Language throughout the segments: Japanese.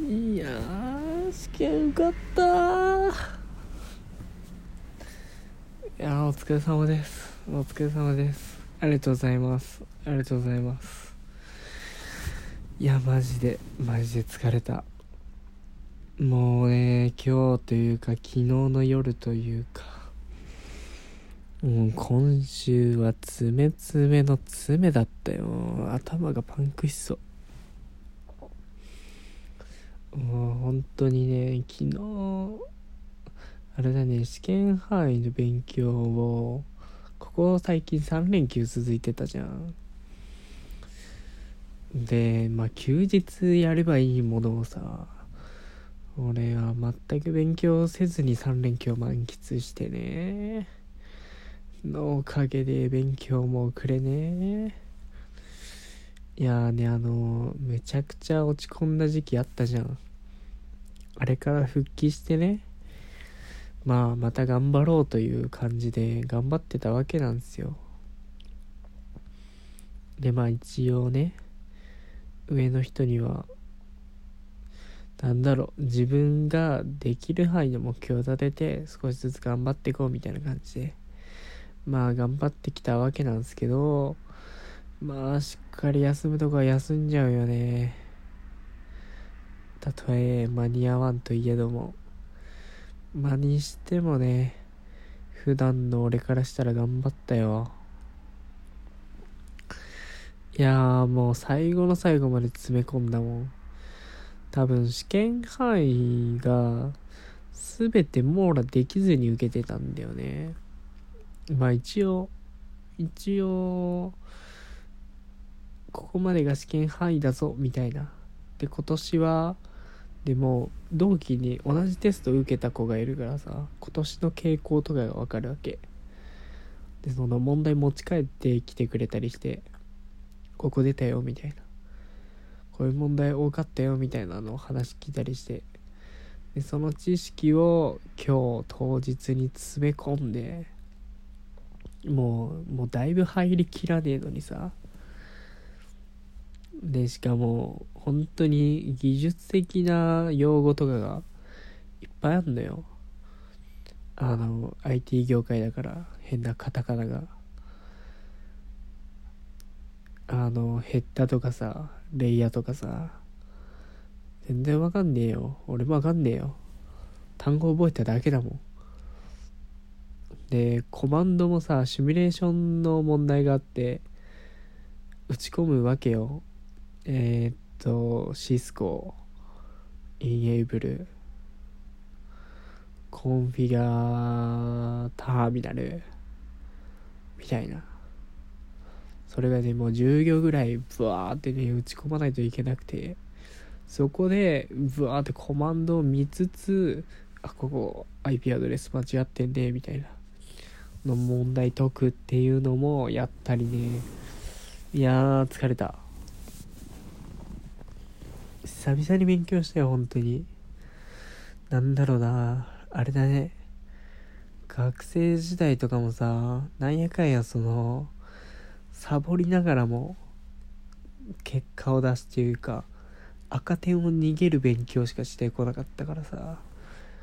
いやー試験受かったー。いやーお疲れ様です。お疲れ様です。ありがとうございます。ありがとうございます。いやマジでマジで疲れた。もうね今日というか昨日の夜というかもう今週は爪爪の爪だったよ。頭がパンクしそう。もう本当にね昨日あれだね試験範囲の勉強をここ最近3連休続いてたじゃん。でまあ休日やればいいものをさ俺は全く勉強せずに3連休を満喫してねのおかげで勉強もくれね。いやーねあのめちゃくちゃ落ち込んだ時期あったじゃん。あれから復帰してねまあまた頑張ろうという感じで頑張ってたわけなんですよ。でまあ一応ね上の人にはなんだろう自分ができる範囲の目標を立てて少しずつ頑張っていこうみたいな感じでまあ頑張ってきたわけなんですけどまあしっかり休むとこは休んじゃうよね。たとえ間に合わんといえどもまあにしてもね普段の俺からしたら頑張ったよ。いやーもう最後の最後まで詰め込んだもん。多分試験範囲が全て網羅できずに受けてたんだよね。まあ一応一応ここまでが試験範囲だぞみたいな。で今年はでも同期に同じテスト受けた子がいるからさ今年の傾向とかが分かるわけ。でその問題持ち帰ってきてくれたりしてここ出たよみたいな。こういう問題多かったよみたいなのを話聞いたりして。でその知識を今日当日に詰め込んでもうもうだいぶ入りきらねえのにさでしかも本当に技術的な用語とかがいっぱいあるのよ。あの IT 業界だから変なカタカナが。あのヘッダとかさレイヤーとかさ全然わかんねえよ。俺もわかんねえよ。単語覚えただけだもん。でコマンドもさシミュレーションの問題があって打ち込むわけよ。えー、っとシスコインエイブルコンフィガーターミナルみたいなそれがねもう10行ぐらいブワーってね打ち込まないといけなくてそこでブワーってコマンドを見つつあここ IP アドレス間違ってんねみたいなの問題解くっていうのもやったりね。いやー疲れた。久々に勉強したよ本当に。なんだろうな。あれだね。学生時代とかもさなんやかんやそのサボりながらも結果を出すっていうか赤点を逃げる勉強しかしてこなかったからさ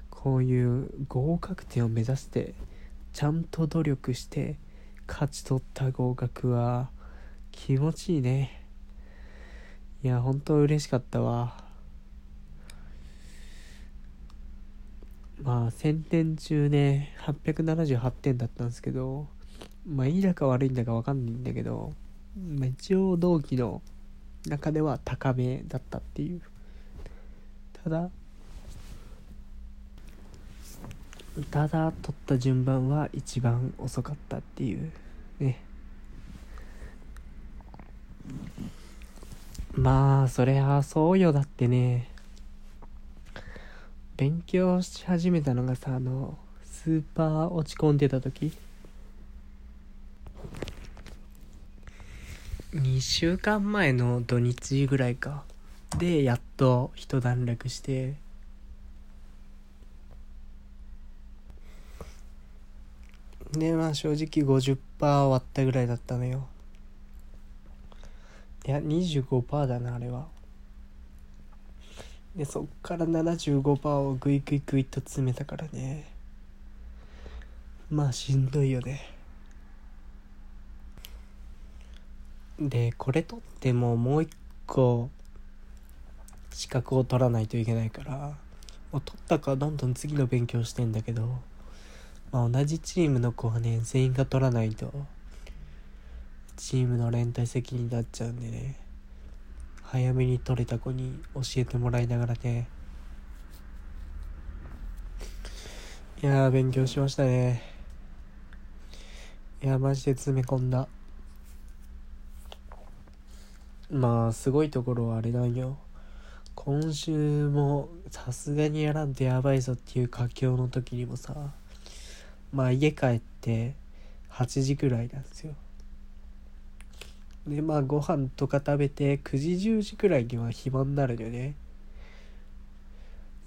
こういう合格点を目指してちゃんと努力して勝ち取った合格は気持ちいいね。いや本当嬉しかったわ。まあ1000点中ね878点だったんですけどまあいいだか悪いんだか分かんないんだけど、まあ、一応同期の中では高めだったっていう。ただただ取った順番は一番遅かったっていうね。まあそりゃそうよだってね。勉強し始めたのがさあのスーパー落ち込んでた時。2週間前の土日ぐらいか。でやっと一段落して。でまあ正直50%終わったぐらいだったのよ。いや25%だなあれは。でそっから75%をグイグイグイと詰めたからね。まあしんどいよね。でこれ取ってももう一個資格を取らないといけないからもう取ったかどんどん次の勉強してんだけど、まあ、同じチームの子はね全員が取らないとチームの連帯責任になっちゃうんでね。早めに取れた子に教えてもらいながらね。いやー勉強しましたね。いやマジで詰め込んだ。まあすごいところはあれなんよ。今週もさすがにやらんとやばいぞっていう佳境の時にもさまあ家帰って8時くらいなんですよ。でまあご飯とか食べて9時10時くらいには暇になるよね。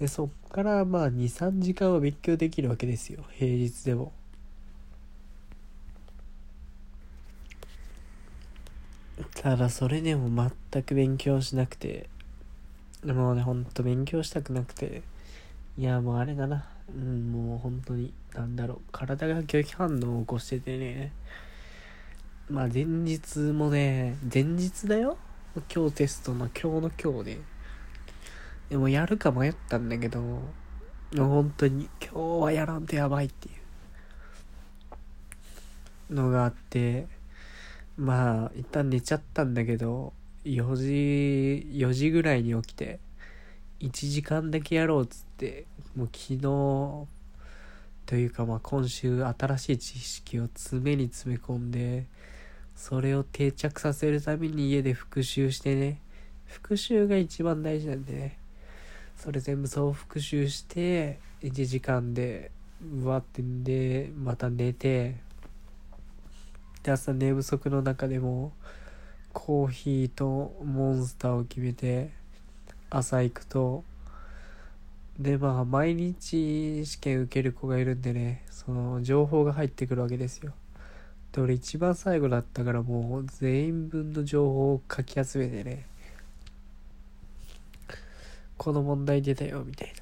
でそっからまあ23時間は勉強できるわけですよ。平日でも。ただそれでも全く勉強しなくて。もうねほんと勉強したくなくて。いやもうあれだな。うんもう本当になんだろう。体が拒否反応を起こしててね。まあ前日もね前日だよ。今日テストの今日の今日で。でもやるか迷ったんだけどもう本当に今日はやらんとやばいっていう。のがあってまあ一旦寝ちゃったんだけど4時4時ぐらいに起きて1時間だけやろうっつってもう昨日というかまあ今週新しい知識を詰めに詰め込んでそれを定着させるために家で復習してね。復習が一番大事なんでね。それ全部そう復習して1時間でうわってんでまた寝てで朝寝不足の中でもコーヒーとモンスターを決めて朝行くとでまあ毎日試験受ける子がいるんでねその情報が入ってくるわけですよ。で俺一番最後だったからもう全員分の情報をかき集めてねこの問題出たよみたい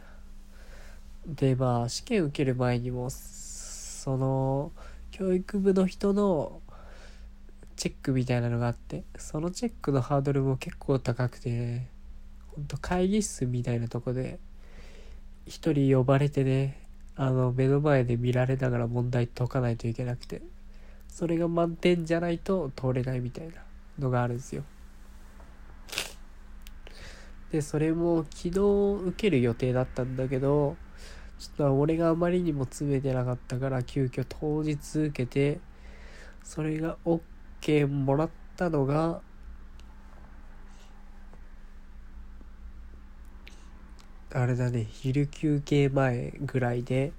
な。でまあ試験受ける前にもその教育部の人のチェックみたいなのがあってそのチェックのハードルも結構高くて、ね、ほんと会議室みたいなとこで一人呼ばれてねあの目の前で見られながら問題解かないといけなくて。それが満点じゃないと通れないみたいなのがあるんですよ。でそれも昨日受ける予定だったんだけどちょっと俺があまりにも詰めてなかったから急遽当日受けてそれが OK もらったのがあれだね昼休憩前ぐらいで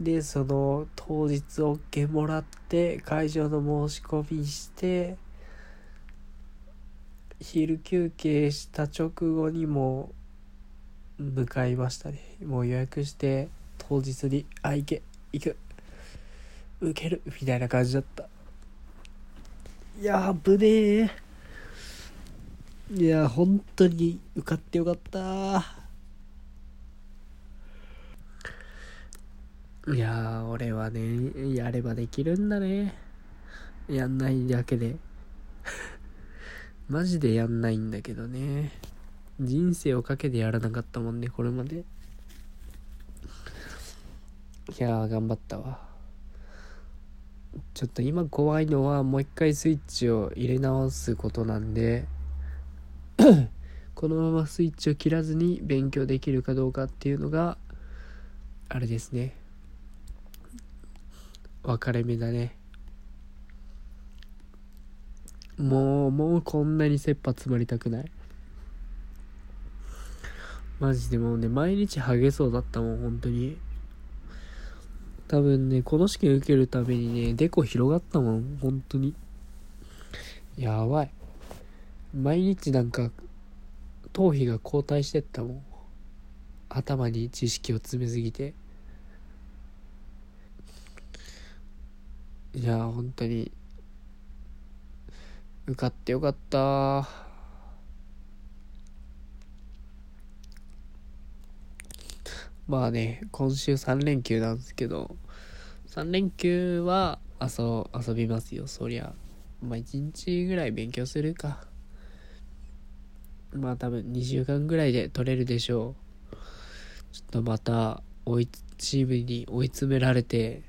でその当日 OK もらって会場の申し込みして昼休憩した直後にも向かいましたね。もう予約して当日に「あ行け行く受ける」みたいな感じだった。いやぶねえ。いや本当に受かってよかった。いや俺はねやればできるんだね。やんないだけで。マジでやんないんだけどね。人生をかけてやらなかったもんねこれまで。いや頑張ったわ。ちょっと今怖いのはもう一回スイッチを入れ直すことなんで このままスイッチを切らずに勉強できるかどうかっていうのがあれですね。分かれ目だねもうもうこんなに切羽詰まりたくないマジでもうね毎日ハゲそうだったもん本当に多分ね、この試験受けるためにね、デコ広がったもん、本当に。やばい。毎日なんか、頭皮が後退してったもん。頭に知識を詰めすぎて。いや、本当に、受かってよかったまあね、今週3連休なんですけど、3連休は遊遊びますよ、そりゃ。まあ1日ぐらい勉強するか。まあ多分2週間ぐらいで取れるでしょう。ちょっとまた追い、チームに追い詰められて、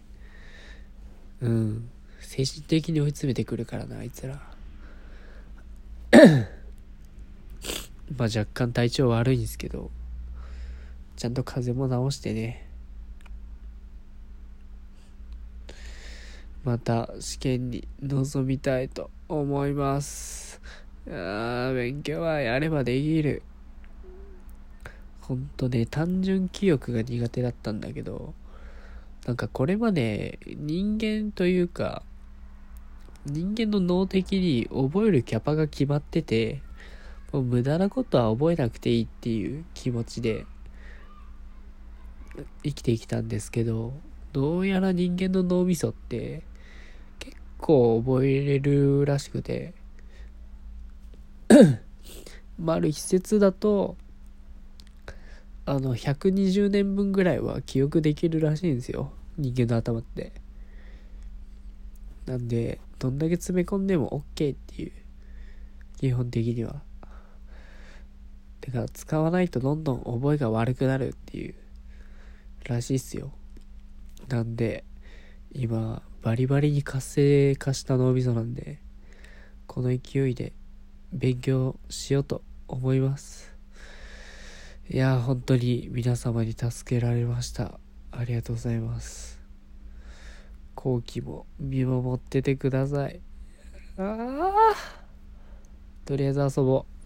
うん、精神的に追い詰めてくるからな、あいつら。まあ若干体調悪いんですけど、ちゃんと風邪も治してね。また試験に臨みたいと思います。あ勉強はやればできる。ほんとね、単純記憶が苦手だったんだけど、なんかこれまで人間というか、人間の脳的に覚えるキャパが決まってて、もう無駄なことは覚えなくていいっていう気持ちで生きてきたんですけど、どうやら人間の脳みそって結構覚えれるらしくて、まあ、ある一説だと、あの、120年分ぐらいは記憶できるらしいんですよ。人間の頭って。なんで、どんだけ詰め込んでも OK っていう。基本的には。てか、使わないとどんどん覚えが悪くなるっていう、らしいっすよ。なんで、今、バリバリに活性化した脳みそなんで、この勢いで勉強しようと思います。いや本当に皆様に助けられました。ありがとうございます。後期も見守っててください。ああとりあえず遊ぼう。